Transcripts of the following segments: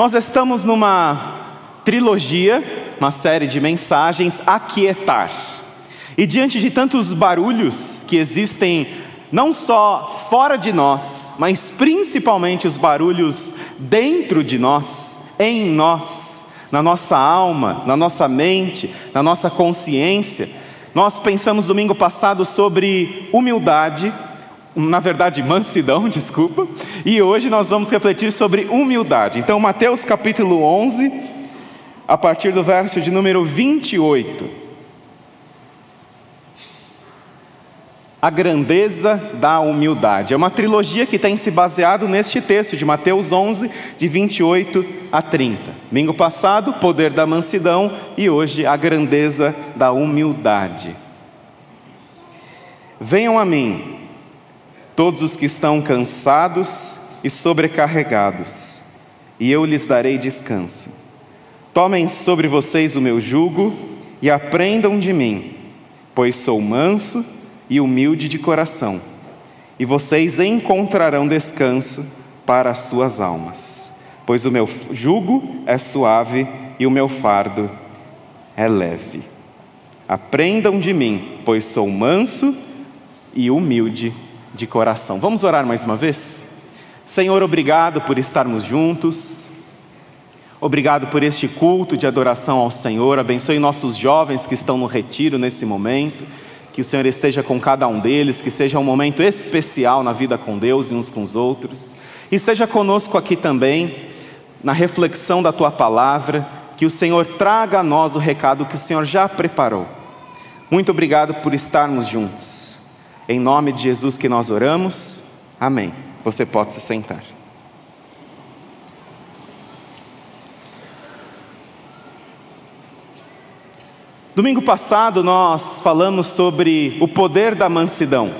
Nós estamos numa trilogia, uma série de mensagens, Aquietar. E diante de tantos barulhos que existem, não só fora de nós, mas principalmente os barulhos dentro de nós, em nós, na nossa alma, na nossa mente, na nossa consciência, nós pensamos domingo passado sobre humildade, na verdade, mansidão, desculpa, e hoje nós vamos refletir sobre humildade. Então, Mateus capítulo 11, a partir do verso de número 28. A grandeza da humildade. É uma trilogia que tem se baseado neste texto de Mateus 11, de 28 a 30. Domingo passado, poder da mansidão e hoje a grandeza da humildade. Venham a mim, todos os que estão cansados e sobrecarregados, e eu lhes darei descanso. Tomem sobre vocês o meu jugo e aprendam de mim, pois sou manso e humilde de coração, e vocês encontrarão descanso para as suas almas, pois o meu jugo é suave e o meu fardo é leve. Aprendam de mim, pois sou manso e humilde de coração. Vamos orar mais uma vez? Senhor, obrigado por estarmos juntos. Obrigado por este culto de adoração ao Senhor. Abençoe nossos jovens que estão no retiro nesse momento que o Senhor esteja com cada um deles, que seja um momento especial na vida com Deus e uns com os outros, e esteja conosco aqui também, na reflexão da tua palavra, que o Senhor traga a nós o recado que o Senhor já preparou. Muito obrigado por estarmos juntos. Em nome de Jesus que nós oramos. Amém. Você pode se sentar. Domingo passado nós falamos sobre o poder da mansidão.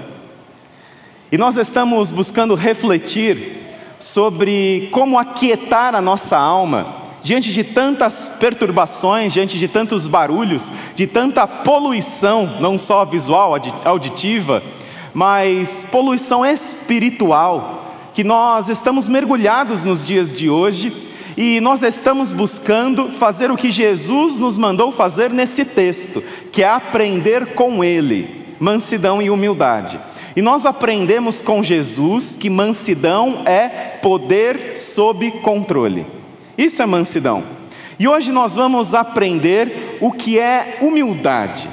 E nós estamos buscando refletir sobre como aquietar a nossa alma diante de tantas perturbações, diante de tantos barulhos, de tanta poluição, não só visual, auditiva, mas poluição espiritual, que nós estamos mergulhados nos dias de hoje e nós estamos buscando fazer o que Jesus nos mandou fazer nesse texto, que é aprender com Ele, mansidão e humildade. E nós aprendemos com Jesus que mansidão é poder sob controle. Isso é mansidão. E hoje nós vamos aprender o que é humildade.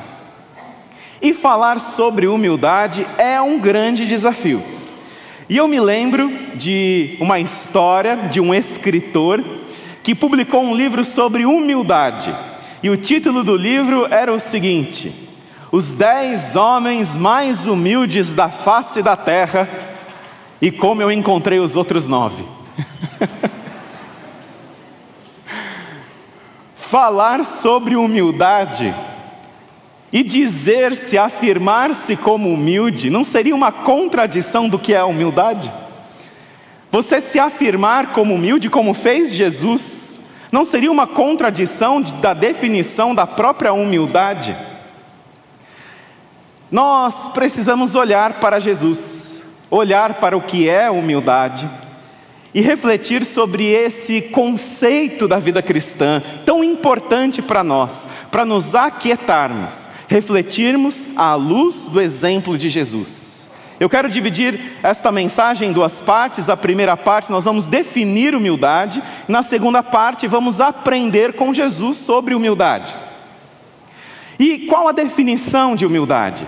E falar sobre humildade é um grande desafio. E eu me lembro de uma história de um escritor que publicou um livro sobre humildade. E o título do livro era o seguinte: Os Dez Homens Mais Humildes da Face da Terra e Como Eu Encontrei os Outros Nove. Falar sobre humildade e dizer-se, afirmar-se como humilde, não seria uma contradição do que é a humildade? Você se afirmar como humilde, como fez Jesus, não seria uma contradição da definição da própria humildade? Nós precisamos olhar para Jesus, olhar para o que é humildade e refletir sobre esse conceito da vida cristã tão importante para nós, para nos aquietarmos, refletirmos à luz do exemplo de Jesus. Eu quero dividir esta mensagem em duas partes. A primeira parte nós vamos definir humildade, na segunda parte vamos aprender com Jesus sobre humildade. E qual a definição de humildade?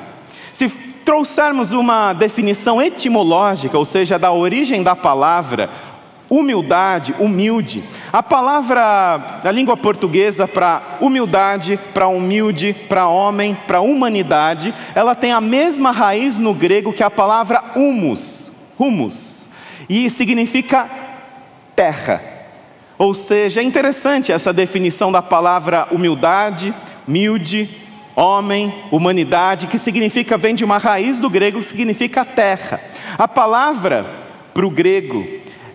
Se trouxermos uma definição etimológica, ou seja, da origem da palavra, humildade, humilde. A palavra da língua portuguesa para humildade, para humilde, para homem, para humanidade, ela tem a mesma raiz no grego que a palavra humus, humus, e significa terra. Ou seja, é interessante essa definição da palavra humildade, humilde, homem, humanidade, que significa, vem de uma raiz do grego que significa terra. A palavra para o grego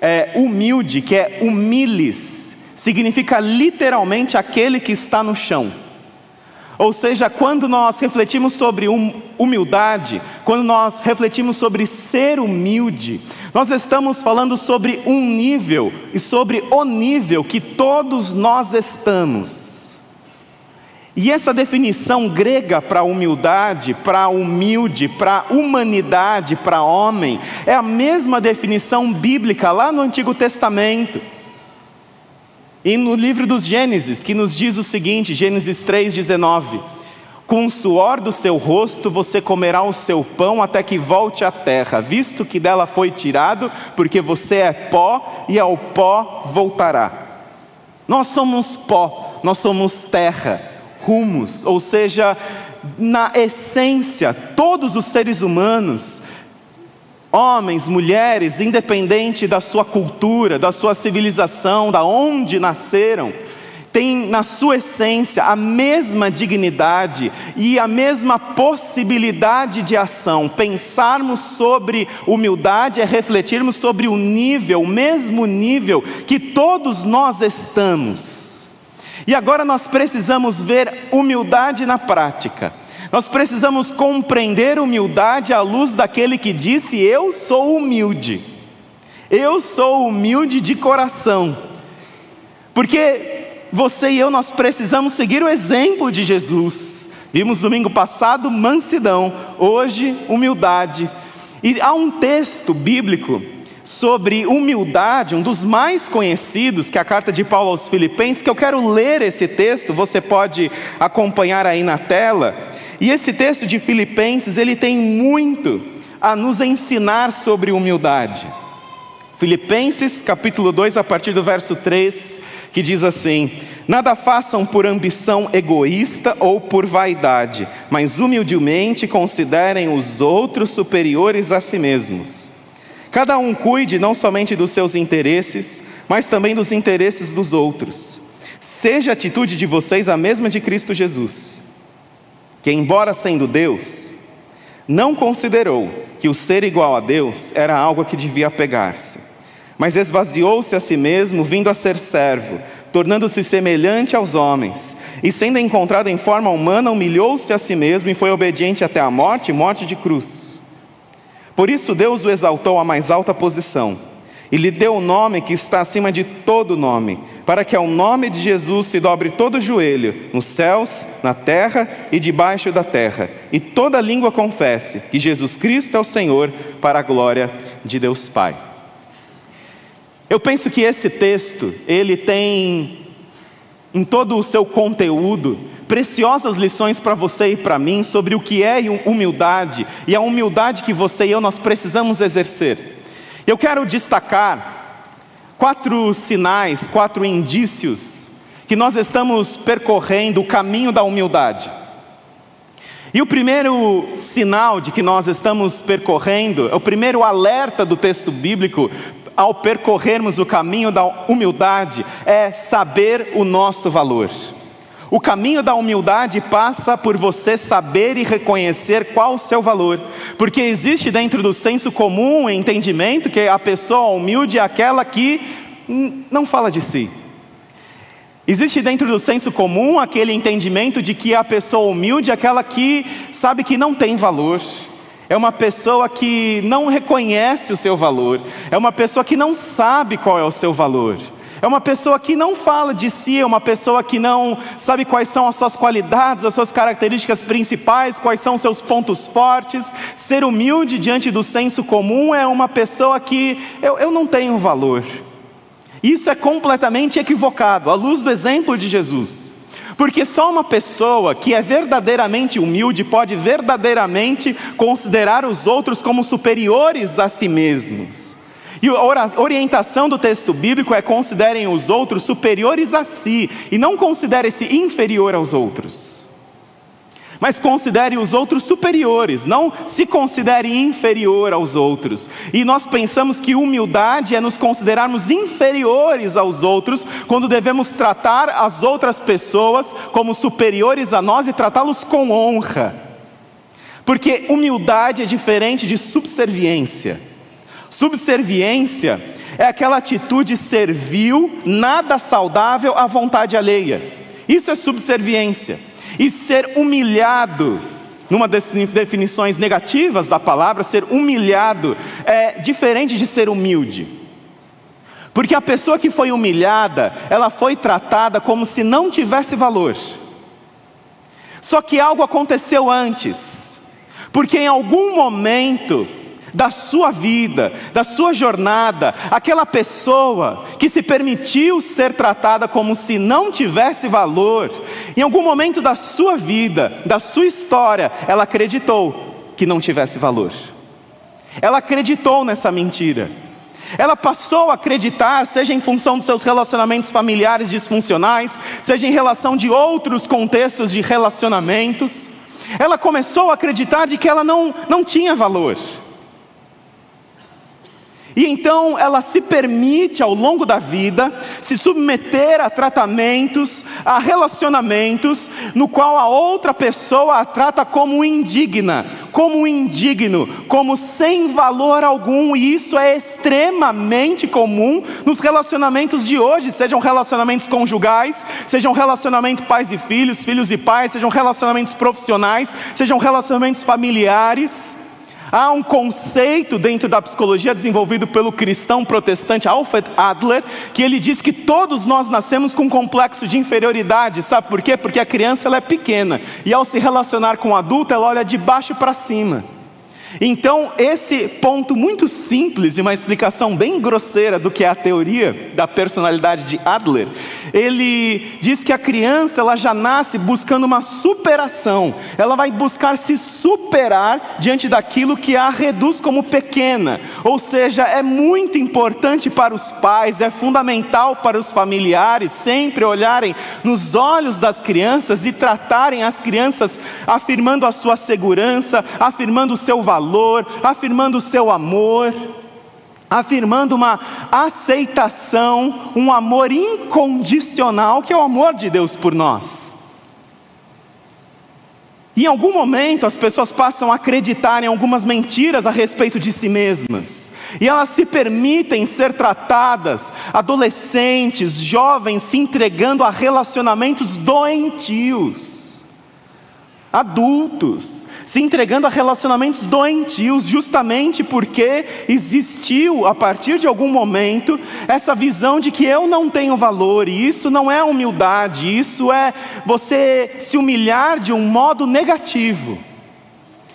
é, humilde, que é humilis, significa literalmente aquele que está no chão. Ou seja, quando nós refletimos sobre hum, humildade, quando nós refletimos sobre ser humilde, nós estamos falando sobre um nível e sobre o nível que todos nós estamos. E essa definição grega para humildade, para humilde, para humanidade, para homem, é a mesma definição bíblica lá no Antigo Testamento. E no livro dos Gênesis, que nos diz o seguinte, Gênesis 3,19: Com o suor do seu rosto você comerá o seu pão até que volte à terra, visto que dela foi tirado, porque você é pó e ao pó voltará. Nós somos pó, nós somos terra, rumos, ou seja, na essência, todos os seres humanos homens, mulheres, independente da sua cultura, da sua civilização, da onde nasceram, têm na sua essência a mesma dignidade e a mesma possibilidade de ação. Pensarmos sobre humildade é refletirmos sobre o nível, o mesmo nível que todos nós estamos. E agora nós precisamos ver humildade na prática. Nós precisamos compreender humildade à luz daquele que disse: Eu sou humilde. Eu sou humilde de coração. Porque você e eu nós precisamos seguir o exemplo de Jesus. Vimos domingo passado mansidão, hoje humildade. E há um texto bíblico sobre humildade, um dos mais conhecidos, que é a carta de Paulo aos Filipenses, que eu quero ler esse texto, você pode acompanhar aí na tela. E esse texto de Filipenses, ele tem muito a nos ensinar sobre humildade. Filipenses, capítulo 2, a partir do verso 3, que diz assim: Nada façam por ambição egoísta ou por vaidade, mas humildemente considerem os outros superiores a si mesmos. Cada um cuide não somente dos seus interesses, mas também dos interesses dos outros. Seja a atitude de vocês a mesma de Cristo Jesus que, embora sendo Deus, não considerou que o ser igual a Deus era algo a que devia apegar-se, mas esvaziou-se a si mesmo, vindo a ser servo, tornando-se semelhante aos homens, e sendo encontrado em forma humana, humilhou-se a si mesmo e foi obediente até a morte morte de cruz. Por isso Deus o exaltou à mais alta posição e lhe deu o nome que está acima de todo nome, para que ao nome de Jesus se dobre todo joelho, nos céus, na terra e debaixo da terra, e toda língua confesse que Jesus Cristo é o Senhor, para a glória de Deus Pai. Eu penso que esse texto, ele tem em todo o seu conteúdo preciosas lições para você e para mim sobre o que é humildade e a humildade que você e eu nós precisamos exercer. Eu quero destacar quatro sinais, quatro indícios que nós estamos percorrendo o caminho da humildade. E o primeiro sinal de que nós estamos percorrendo, é o primeiro alerta do texto bíblico ao percorrermos o caminho da humildade, é saber o nosso valor. O caminho da humildade passa por você saber e reconhecer qual o seu valor, porque existe dentro do senso comum o entendimento que a pessoa humilde é aquela que não fala de si. Existe dentro do senso comum aquele entendimento de que a pessoa humilde é aquela que sabe que não tem valor. É uma pessoa que não reconhece o seu valor, é uma pessoa que não sabe qual é o seu valor. É uma pessoa que não fala de si, é uma pessoa que não sabe quais são as suas qualidades, as suas características principais, quais são seus pontos fortes. Ser humilde diante do senso comum é uma pessoa que eu, eu não tenho valor. Isso é completamente equivocado, à luz do exemplo de Jesus. Porque só uma pessoa que é verdadeiramente humilde pode verdadeiramente considerar os outros como superiores a si mesmos. E a orientação do texto bíblico é considerem os outros superiores a si e não considere-se inferior aos outros. Mas considere os outros superiores, não se considere inferior aos outros. E nós pensamos que humildade é nos considerarmos inferiores aos outros quando devemos tratar as outras pessoas como superiores a nós e tratá-los com honra. Porque humildade é diferente de subserviência. Subserviência é aquela atitude servil, nada saudável à vontade alheia. Isso é subserviência. E ser humilhado, numa das definições negativas da palavra, ser humilhado é diferente de ser humilde. Porque a pessoa que foi humilhada, ela foi tratada como se não tivesse valor. Só que algo aconteceu antes, porque em algum momento da sua vida, da sua jornada, aquela pessoa que se permitiu ser tratada como se não tivesse valor, em algum momento da sua vida, da sua história, ela acreditou que não tivesse valor. Ela acreditou nessa mentira. Ela passou a acreditar, seja em função dos seus relacionamentos familiares disfuncionais, seja em relação de outros contextos de relacionamentos, ela começou a acreditar de que ela não, não tinha valor. E então ela se permite ao longo da vida se submeter a tratamentos, a relacionamentos, no qual a outra pessoa a trata como indigna, como indigno, como sem valor algum, e isso é extremamente comum nos relacionamentos de hoje, sejam relacionamentos conjugais, sejam relacionamentos pais e filhos, filhos e pais, sejam relacionamentos profissionais, sejam relacionamentos familiares. Há um conceito dentro da psicologia desenvolvido pelo cristão protestante Alfred Adler, que ele diz que todos nós nascemos com um complexo de inferioridade. Sabe por quê? Porque a criança ela é pequena e ao se relacionar com o adulto, ela olha de baixo para cima. Então, esse ponto muito simples e uma explicação bem grosseira do que é a teoria da personalidade de Adler, ele diz que a criança ela já nasce buscando uma superação, ela vai buscar se superar diante daquilo que a reduz como pequena, ou seja, é muito importante para os pais, é fundamental para os familiares sempre olharem nos olhos das crianças e tratarem as crianças afirmando a sua segurança, afirmando o seu valor valor, afirmando o seu amor, afirmando uma aceitação, um amor incondicional, que é o amor de Deus por nós. Em algum momento as pessoas passam a acreditar em algumas mentiras a respeito de si mesmas. E elas se permitem ser tratadas, adolescentes, jovens, se entregando a relacionamentos doentios, adultos, se entregando a relacionamentos doentios, justamente porque existiu, a partir de algum momento, essa visão de que eu não tenho valor, e isso não é humildade, isso é você se humilhar de um modo negativo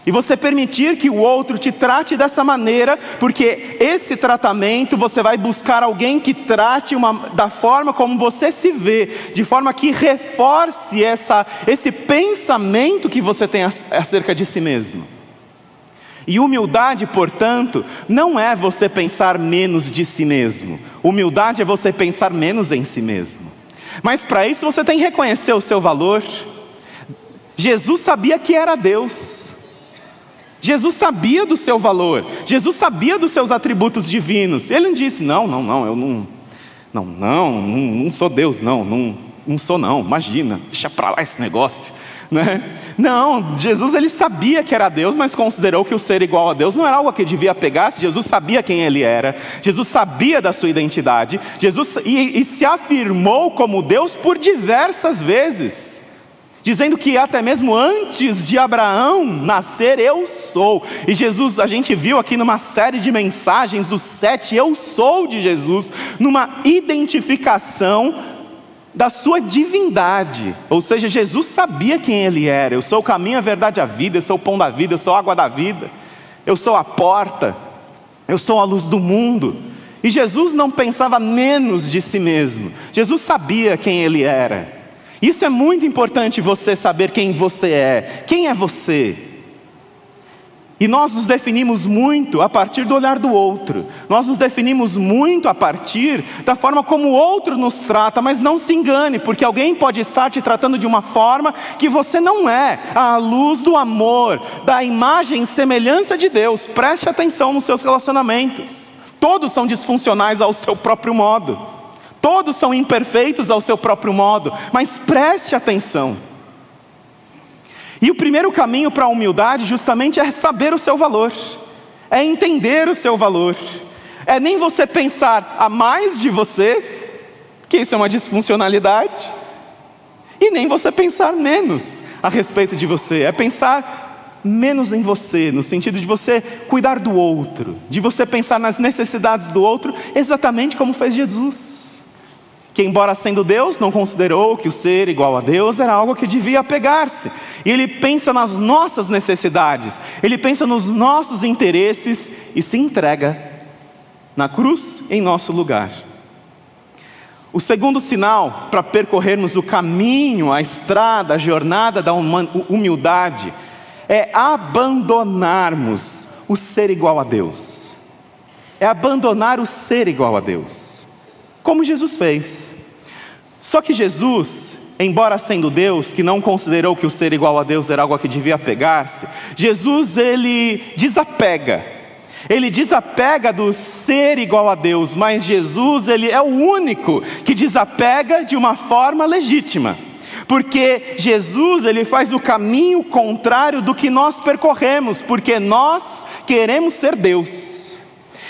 e você permitir que o outro te trate dessa maneira, porque esse tratamento você vai buscar alguém que trate uma, da forma como você se vê, de forma que reforce essa, esse pensamento que você tem acerca de si mesmo. E humildade, portanto, não é você pensar menos de si mesmo. Humildade é você pensar menos em si mesmo. Mas para isso você tem que reconhecer o seu valor. Jesus sabia que era Deus. Jesus sabia do seu valor, Jesus sabia dos seus atributos divinos. Ele não disse: Não, não, não, eu não, não, não, não, não sou Deus, não, não, não sou, não, imagina, deixa para lá esse negócio. Né? Não, Jesus ele sabia que era Deus, mas considerou que o ser igual a Deus não era algo que devia pegar. Jesus sabia quem ele era, Jesus sabia da sua identidade, Jesus e, e se afirmou como Deus por diversas vezes dizendo que até mesmo antes de Abraão nascer, eu sou. E Jesus, a gente viu aqui numa série de mensagens, os sete eu sou de Jesus, numa identificação da sua divindade. Ou seja, Jesus sabia quem ele era. Eu sou o caminho, a verdade, a vida, eu sou o pão da vida, eu sou a água da vida, eu sou a porta, eu sou a luz do mundo. E Jesus não pensava menos de si mesmo. Jesus sabia quem ele era. Isso é muito importante você saber quem você é. Quem é você? E nós nos definimos muito a partir do olhar do outro. Nós nos definimos muito a partir da forma como o outro nos trata, mas não se engane, porque alguém pode estar te tratando de uma forma que você não é, à luz do amor, da imagem e semelhança de Deus. Preste atenção nos seus relacionamentos. Todos são disfuncionais ao seu próprio modo. Todos são imperfeitos ao seu próprio modo, mas preste atenção. E o primeiro caminho para a humildade, justamente, é saber o seu valor, é entender o seu valor, é nem você pensar a mais de você, que isso é uma disfuncionalidade, e nem você pensar menos a respeito de você, é pensar menos em você, no sentido de você cuidar do outro, de você pensar nas necessidades do outro, exatamente como fez Jesus. Que, embora sendo Deus, não considerou que o ser igual a Deus era algo que devia apegar-se. E ele pensa nas nossas necessidades, ele pensa nos nossos interesses e se entrega na cruz em nosso lugar. O segundo sinal para percorrermos o caminho, a estrada, a jornada da humildade é abandonarmos o ser igual a Deus. É abandonar o ser igual a Deus, como Jesus fez. Só que Jesus, embora sendo Deus, que não considerou que o ser igual a Deus era algo a que devia apegar-se, Jesus ele desapega ele desapega do ser igual a Deus, mas Jesus, ele é o único que desapega de uma forma legítima. Porque Jesus, ele faz o caminho contrário do que nós percorremos, porque nós queremos ser Deus.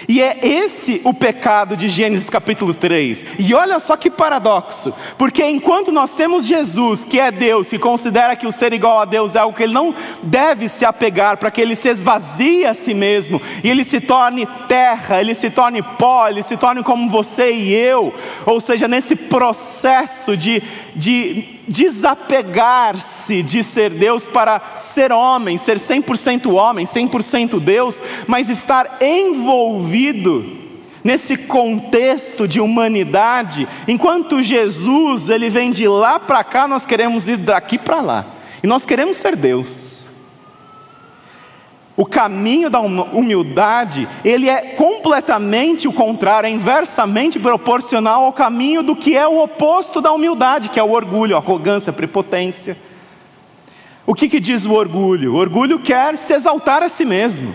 E é esse o pecado de Gênesis capítulo 3. E olha só que paradoxo, porque enquanto nós temos Jesus, que é Deus, que considera que o ser igual a Deus é algo que ele não deve se apegar, para que ele se esvazie a si mesmo, e ele se torne terra, ele se torne pó, ele se torne como você e eu, ou seja, nesse processo de, de desapegar-se de ser Deus para ser homem, ser 100% homem, 100% Deus, mas estar envolvido nesse contexto de humanidade, enquanto Jesus, ele vem de lá para cá, nós queremos ir daqui para lá. E nós queremos ser Deus. O caminho da humildade, ele é completamente o contrário, é inversamente proporcional ao caminho do que é o oposto da humildade, que é o orgulho, a arrogância, a prepotência. O que, que diz o orgulho? O orgulho quer se exaltar a si mesmo.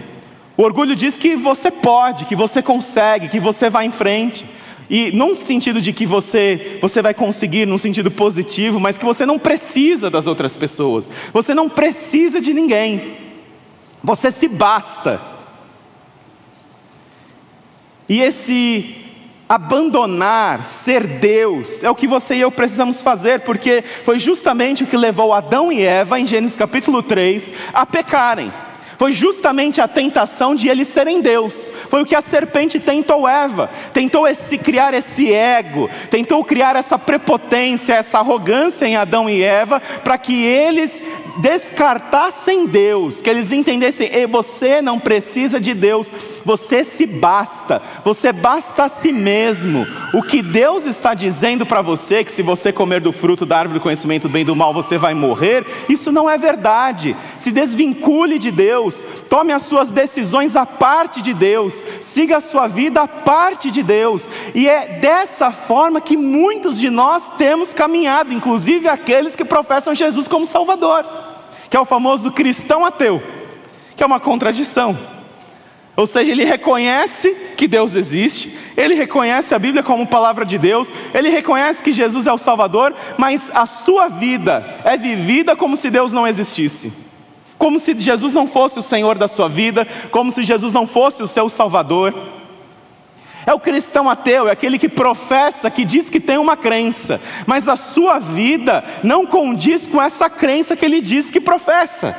O orgulho diz que você pode, que você consegue, que você vai em frente. E não no sentido de que você, você vai conseguir, num sentido positivo, mas que você não precisa das outras pessoas. Você não precisa de ninguém. Você se basta. E esse abandonar, ser Deus, é o que você e eu precisamos fazer, porque foi justamente o que levou Adão e Eva, em Gênesis capítulo 3, a pecarem. Foi justamente a tentação de eles serem Deus. Foi o que a serpente tentou Eva. Tentou esse, criar esse ego, tentou criar essa prepotência, essa arrogância em Adão e Eva, para que eles descartassem Deus, que eles entendessem: você não precisa de Deus, você se basta, você basta a si mesmo. O que Deus está dizendo para você, que se você comer do fruto da árvore do conhecimento do bem e do mal, você vai morrer, isso não é verdade. Se desvincule de Deus Deus, tome as suas decisões à parte de Deus, siga a sua vida à parte de Deus, e é dessa forma que muitos de nós temos caminhado, inclusive aqueles que professam Jesus como Salvador, que é o famoso cristão ateu, que é uma contradição. Ou seja, ele reconhece que Deus existe, ele reconhece a Bíblia como palavra de Deus, ele reconhece que Jesus é o Salvador, mas a sua vida é vivida como se Deus não existisse como se Jesus não fosse o Senhor da sua vida, como se Jesus não fosse o seu Salvador. É o cristão ateu, é aquele que professa, que diz que tem uma crença, mas a sua vida não condiz com essa crença que ele diz que professa.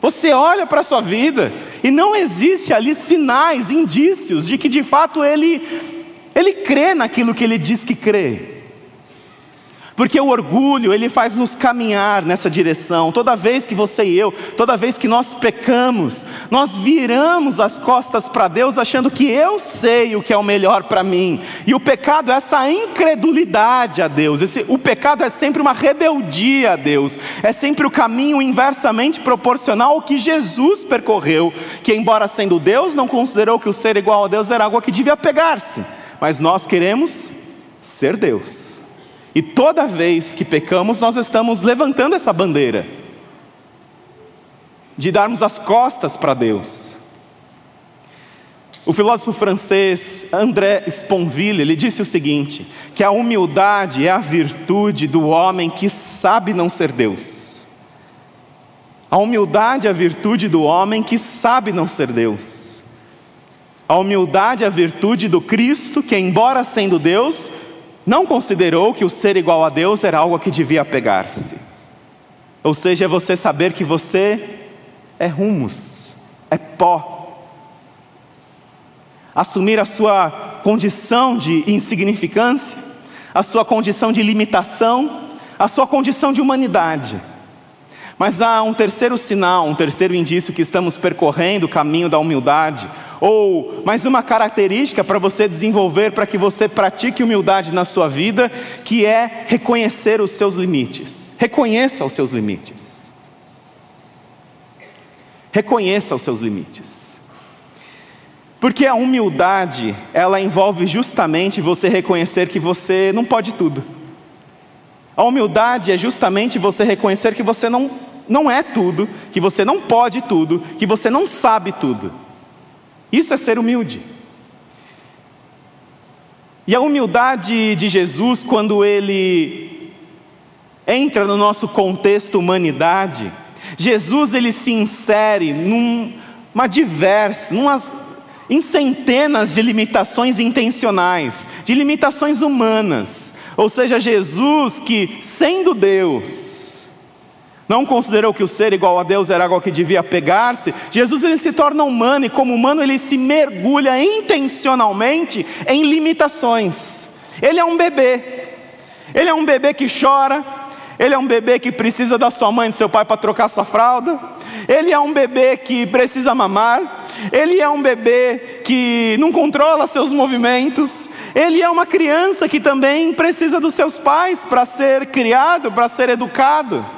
Você olha para a sua vida e não existe ali sinais, indícios de que de fato ele, ele crê naquilo que ele diz que crê. Porque o orgulho, ele faz nos caminhar nessa direção. Toda vez que você e eu, toda vez que nós pecamos, nós viramos as costas para Deus achando que eu sei o que é o melhor para mim. E o pecado é essa incredulidade a Deus. Esse, o pecado é sempre uma rebeldia a Deus. É sempre o caminho inversamente proporcional ao que Jesus percorreu, que embora sendo Deus, não considerou que o ser igual a Deus era algo que devia pegar-se. Mas nós queremos ser Deus. E toda vez que pecamos, nós estamos levantando essa bandeira de darmos as costas para Deus. O filósofo francês André Sponville, ele disse o seguinte, que a humildade é a virtude do homem que sabe não ser Deus. A humildade é a virtude do homem que sabe não ser Deus. A humildade é a virtude do Cristo que, embora sendo Deus, não considerou que o ser igual a Deus era algo a que devia apegar-se. Ou seja, é você saber que você é rumos, é pó. Assumir a sua condição de insignificância, a sua condição de limitação, a sua condição de humanidade. Mas há um terceiro sinal, um terceiro indício que estamos percorrendo o caminho da humildade, ou mais uma característica para você desenvolver para que você pratique humildade na sua vida, que é reconhecer os seus limites. Reconheça os seus limites. Reconheça os seus limites. Porque a humildade, ela envolve justamente você reconhecer que você não pode tudo. A humildade é justamente você reconhecer que você não, não é tudo, que você não pode tudo, que você não sabe tudo. Isso é ser humilde. E a humildade de Jesus, quando ele entra no nosso contexto humanidade, Jesus ele se insere numa diversa, numas, em centenas de limitações intencionais, de limitações humanas, ou seja, Jesus que, sendo Deus, não considerou que o ser igual a Deus era algo que devia pegar-se, Jesus ele se torna humano e como humano ele se mergulha intencionalmente em limitações. Ele é um bebê. Ele é um bebê que chora, ele é um bebê que precisa da sua mãe e do seu pai para trocar sua fralda. Ele é um bebê que precisa mamar. Ele é um bebê que não controla seus movimentos. Ele é uma criança que também precisa dos seus pais para ser criado, para ser educado.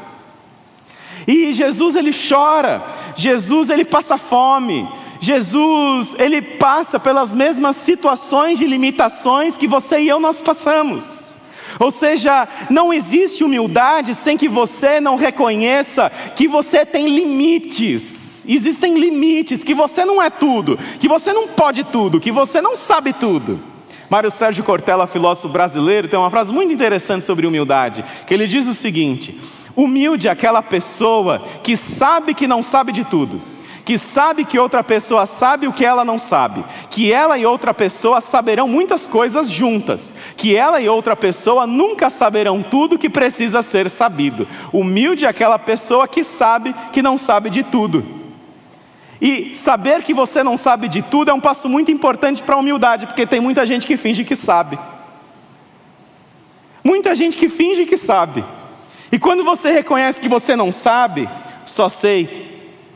E Jesus ele chora, Jesus ele passa fome, Jesus ele passa pelas mesmas situações de limitações que você e eu nós passamos. Ou seja, não existe humildade sem que você não reconheça que você tem limites. Existem limites, que você não é tudo, que você não pode tudo, que você não sabe tudo. Mário Sérgio Cortella, filósofo brasileiro, tem uma frase muito interessante sobre humildade, que ele diz o seguinte: humilde é aquela pessoa que sabe que não sabe de tudo que sabe que outra pessoa sabe o que ela não sabe, que ela e outra pessoa saberão muitas coisas juntas, que ela e outra pessoa nunca saberão tudo que precisa ser sabido. Humilde é aquela pessoa que sabe que não sabe de tudo. E saber que você não sabe de tudo é um passo muito importante para a humildade, porque tem muita gente que finge que sabe. Muita gente que finge que sabe. E quando você reconhece que você não sabe, só sei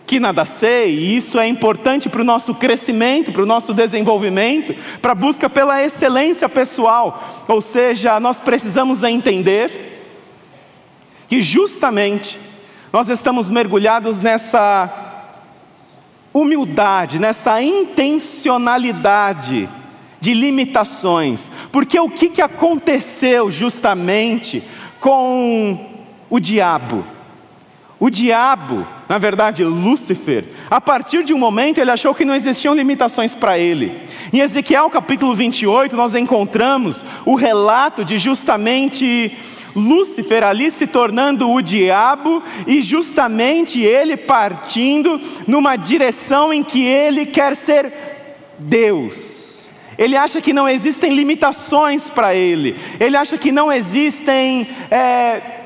que nada sei, e isso é importante para o nosso crescimento, para o nosso desenvolvimento, para a busca pela excelência pessoal. Ou seja, nós precisamos entender que justamente nós estamos mergulhados nessa humildade, nessa intencionalidade de limitações, porque o que, que aconteceu justamente com o diabo? O diabo, na verdade Lúcifer, a partir de um momento ele achou que não existiam limitações para ele. Em Ezequiel capítulo 28, nós encontramos o relato de justamente Lúcifer ali se tornando o diabo e justamente ele partindo numa direção em que ele quer ser Deus. Ele acha que não existem limitações para ele, ele acha que não existem. É,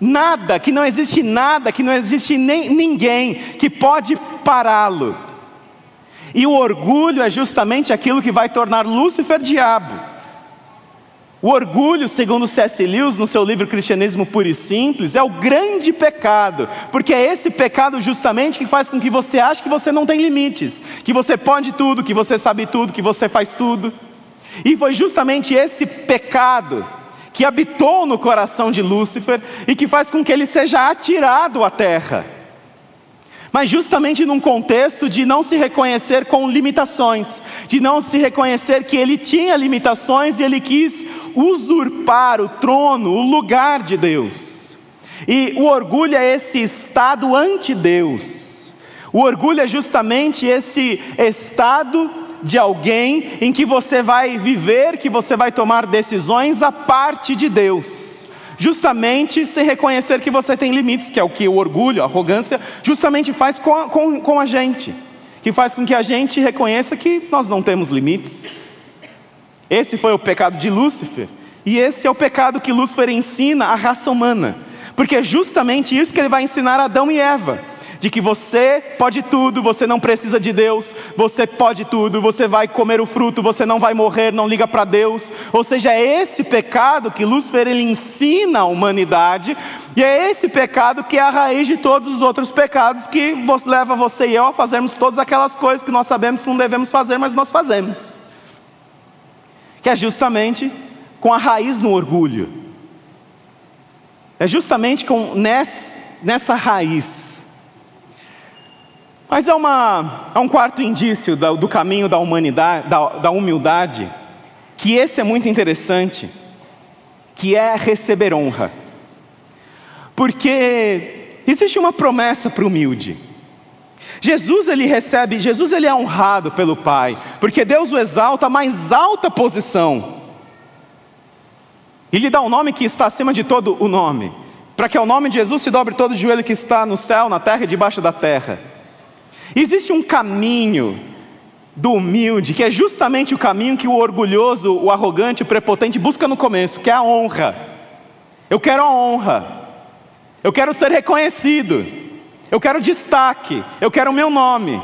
Nada, que não existe nada, que não existe nem ninguém que pode pará-lo. E o orgulho é justamente aquilo que vai tornar Lúcifer diabo. O orgulho, segundo C.S. Lewis, no seu livro Cristianismo Puro e Simples, é o grande pecado, porque é esse pecado justamente que faz com que você ache que você não tem limites, que você pode tudo, que você sabe tudo, que você faz tudo. E foi justamente esse pecado que habitou no coração de Lúcifer e que faz com que ele seja atirado à terra. Mas justamente num contexto de não se reconhecer com limitações, de não se reconhecer que ele tinha limitações e ele quis usurpar o trono, o lugar de Deus. E o orgulho é esse estado ante Deus. O orgulho é justamente esse estado de alguém em que você vai viver, que você vai tomar decisões a parte de Deus. Justamente se reconhecer que você tem limites, que é o que o orgulho, a arrogância, justamente faz com a, com, com a gente, que faz com que a gente reconheça que nós não temos limites. Esse foi o pecado de Lúcifer, e esse é o pecado que Lúcifer ensina à raça humana, porque é justamente isso que ele vai ensinar a Adão e Eva de que você pode tudo, você não precisa de Deus, você pode tudo, você vai comer o fruto, você não vai morrer, não liga para Deus. Ou seja, é esse pecado que Lúcifer ele ensina à humanidade, e é esse pecado que é a raiz de todos os outros pecados que leva você e eu a fazermos todas aquelas coisas que nós sabemos que não devemos fazer, mas nós fazemos. Que é justamente com a raiz no orgulho. É justamente com nessa, nessa raiz mas é, uma, é um quarto indício do, do caminho da humanidade, da, da humildade, que esse é muito interessante, que é receber honra. Porque existe uma promessa para o humilde. Jesus ele recebe, Jesus ele é honrado pelo Pai, porque Deus o exalta à mais alta posição. E lhe dá um nome que está acima de todo o nome, para que ao nome de Jesus se dobre todo o joelho que está no céu, na terra e debaixo da terra. Existe um caminho do humilde, que é justamente o caminho que o orgulhoso, o arrogante, o prepotente busca no começo, que é a honra. Eu quero a honra. Eu quero ser reconhecido. Eu quero destaque. Eu quero o meu nome.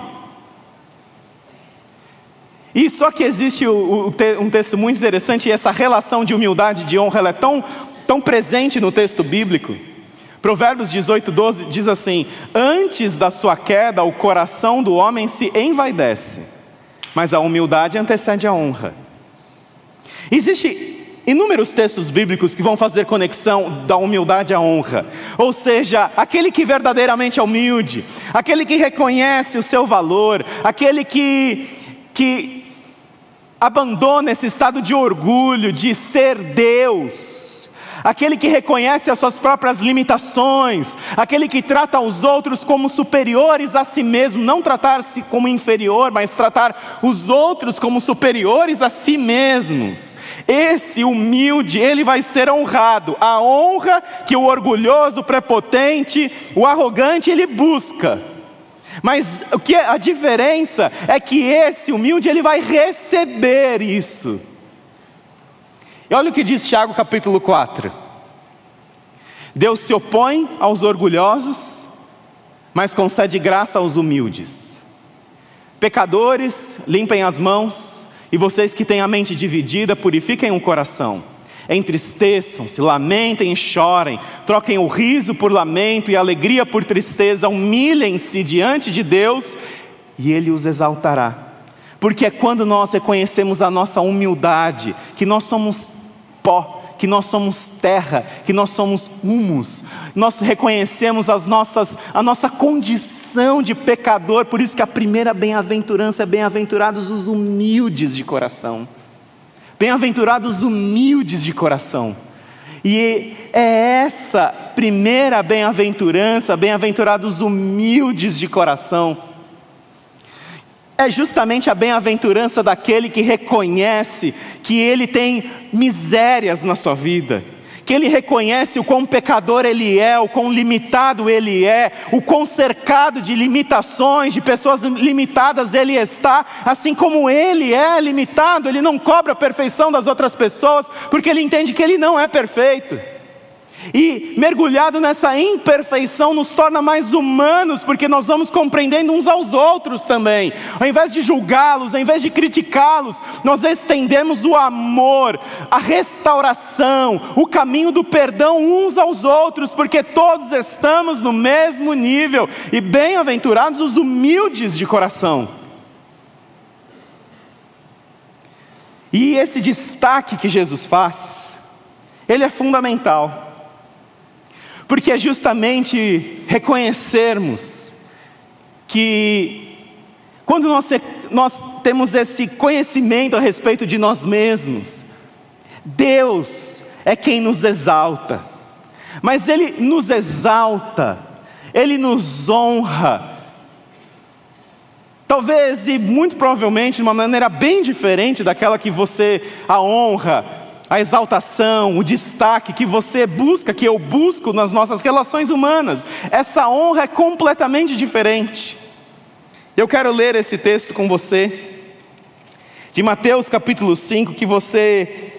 E só que existe um texto muito interessante, e essa relação de humildade e de honra é tão, tão presente no texto bíblico Provérbios 18, 12 diz assim: Antes da sua queda, o coração do homem se envaidece, mas a humildade antecede a honra. Existem inúmeros textos bíblicos que vão fazer conexão da humildade à honra. Ou seja, aquele que verdadeiramente é humilde, aquele que reconhece o seu valor, aquele que, que abandona esse estado de orgulho, de ser Deus aquele que reconhece as suas próprias limitações, aquele que trata os outros como superiores a si mesmo, não tratar-se como inferior, mas tratar os outros como superiores a si mesmos. Esse humilde, ele vai ser honrado. A honra que o orgulhoso, o prepotente, o arrogante, ele busca. Mas o que é, a diferença é que esse humilde ele vai receber isso. E olha o que diz Tiago capítulo 4. Deus se opõe aos orgulhosos, mas concede graça aos humildes. Pecadores, limpem as mãos, e vocês que têm a mente dividida, purifiquem o coração. Entristeçam-se, lamentem e chorem, troquem o riso por lamento e a alegria por tristeza, humilhem-se diante de Deus e Ele os exaltará. Porque é quando nós reconhecemos a nossa humildade, que nós somos pó, que nós somos terra, que nós somos humus. Nós reconhecemos as nossas, a nossa condição de pecador, por isso que a primeira bem-aventurança é bem-aventurados os humildes de coração. Bem-aventurados humildes de coração. E é essa primeira bem-aventurança, bem-aventurados humildes de coração é justamente a bem-aventurança daquele que reconhece que ele tem misérias na sua vida, que ele reconhece o quão pecador ele é, o quão limitado ele é, o quão cercado de limitações, de pessoas limitadas ele está, assim como ele é limitado, ele não cobra a perfeição das outras pessoas, porque ele entende que ele não é perfeito. E mergulhado nessa imperfeição nos torna mais humanos, porque nós vamos compreendendo uns aos outros também. Ao invés de julgá-los, ao invés de criticá-los, nós estendemos o amor, a restauração, o caminho do perdão uns aos outros, porque todos estamos no mesmo nível. E bem-aventurados os humildes de coração. E esse destaque que Jesus faz, ele é fundamental porque é justamente reconhecermos que, quando nós, nós temos esse conhecimento a respeito de nós mesmos, Deus é quem nos exalta, mas Ele nos exalta, Ele nos honra, Talvez e muito provavelmente de uma maneira bem diferente daquela que você a honra a exaltação, o destaque que você busca, que eu busco nas nossas relações humanas. Essa honra é completamente diferente. Eu quero ler esse texto com você, de Mateus capítulo 5, que você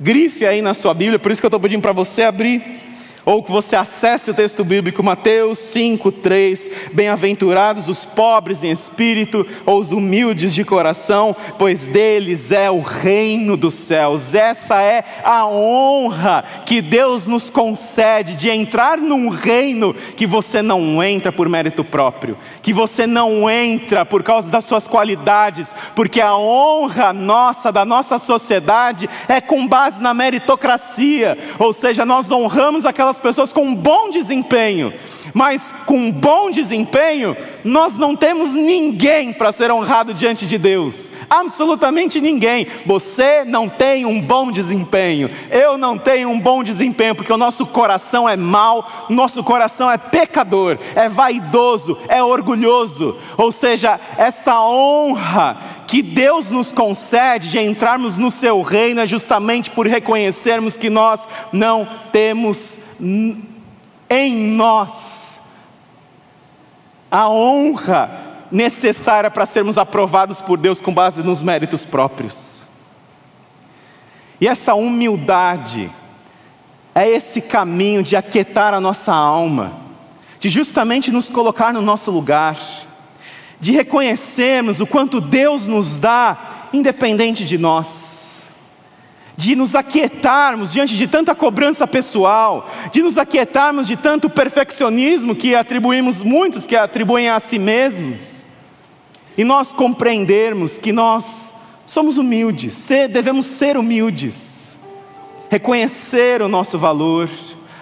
grife aí na sua Bíblia, por isso que eu estou pedindo para você abrir ou que você acesse o texto bíblico, Mateus 5, 3. Bem-aventurados os pobres em espírito, ou os humildes de coração, pois deles é o reino dos céus. Essa é a honra que Deus nos concede de entrar num reino que você não entra por mérito próprio, que você não entra por causa das suas qualidades, porque a honra nossa, da nossa sociedade, é com base na meritocracia, ou seja, nós honramos aquelas aquelas pessoas com um bom desempenho, mas com um bom desempenho, nós não temos ninguém para ser honrado diante de Deus, absolutamente ninguém. Você não tem um bom desempenho, eu não tenho um bom desempenho, porque o nosso coração é mau, nosso coração é pecador, é vaidoso, é orgulhoso, ou seja, essa honra que Deus nos concede de entrarmos no seu reino é justamente por reconhecermos que nós não temos em nós a honra necessária para sermos aprovados por Deus com base nos méritos próprios. E essa humildade é esse caminho de aquietar a nossa alma, de justamente nos colocar no nosso lugar, de reconhecermos o quanto Deus nos dá, independente de nós. De nos aquietarmos diante de tanta cobrança pessoal, de nos aquietarmos de tanto perfeccionismo que atribuímos muitos que atribuem a si mesmos, e nós compreendermos que nós somos humildes, ser, devemos ser humildes, reconhecer o nosso valor,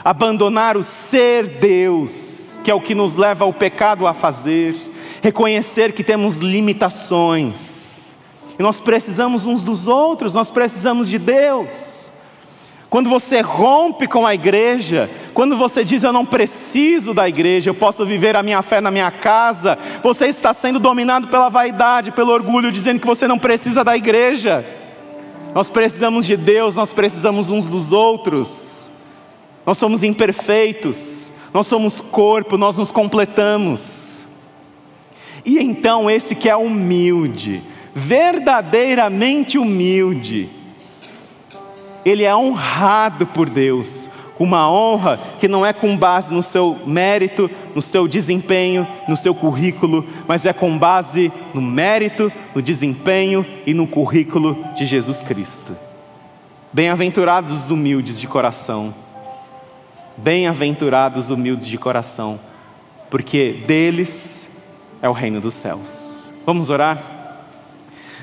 abandonar o ser Deus, que é o que nos leva ao pecado a fazer, reconhecer que temos limitações, e nós precisamos uns dos outros, nós precisamos de Deus. Quando você rompe com a igreja, quando você diz eu não preciso da igreja, eu posso viver a minha fé na minha casa, você está sendo dominado pela vaidade, pelo orgulho, dizendo que você não precisa da igreja. Nós precisamos de Deus, nós precisamos uns dos outros. Nós somos imperfeitos, nós somos corpo, nós nos completamos. E então esse que é humilde, verdadeiramente humilde, ele é honrado por Deus, uma honra que não é com base no seu mérito, no seu desempenho, no seu currículo, mas é com base no mérito, no desempenho e no currículo de Jesus Cristo. Bem-aventurados os humildes de coração, bem-aventurados os humildes de coração, porque deles é o reino dos céus. Vamos orar?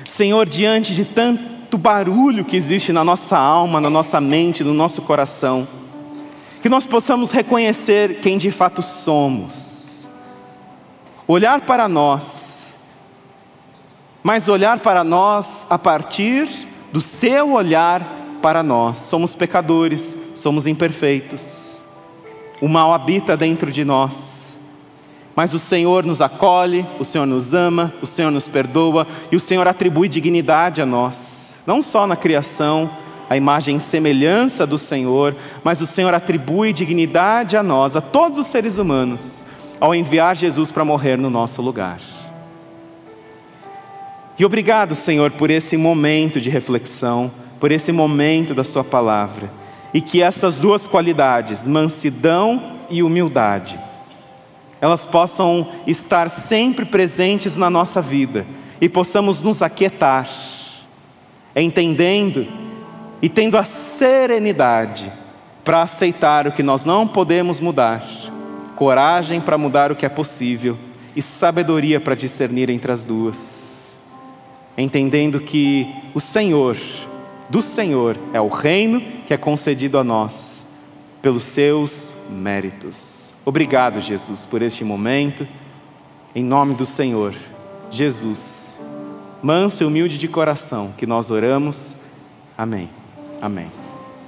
Senhor, diante de tanto barulho que existe na nossa alma, na nossa mente, no nosso coração, que nós possamos reconhecer quem de fato somos, olhar para nós, mas olhar para nós a partir do seu olhar para nós. Somos pecadores, somos imperfeitos, o mal habita dentro de nós mas o Senhor nos acolhe, o Senhor nos ama, o Senhor nos perdoa e o Senhor atribui dignidade a nós, não só na criação, a imagem e semelhança do Senhor, mas o Senhor atribui dignidade a nós, a todos os seres humanos, ao enviar Jesus para morrer no nosso lugar. E obrigado, Senhor, por esse momento de reflexão, por esse momento da Sua palavra, e que essas duas qualidades, mansidão e humildade, elas possam estar sempre presentes na nossa vida e possamos nos aquietar, entendendo e tendo a serenidade para aceitar o que nós não podemos mudar, coragem para mudar o que é possível e sabedoria para discernir entre as duas, entendendo que o Senhor, do Senhor, é o reino que é concedido a nós pelos seus méritos. Obrigado, Jesus, por este momento. Em nome do Senhor, Jesus, manso e humilde de coração, que nós oramos. Amém. Amém.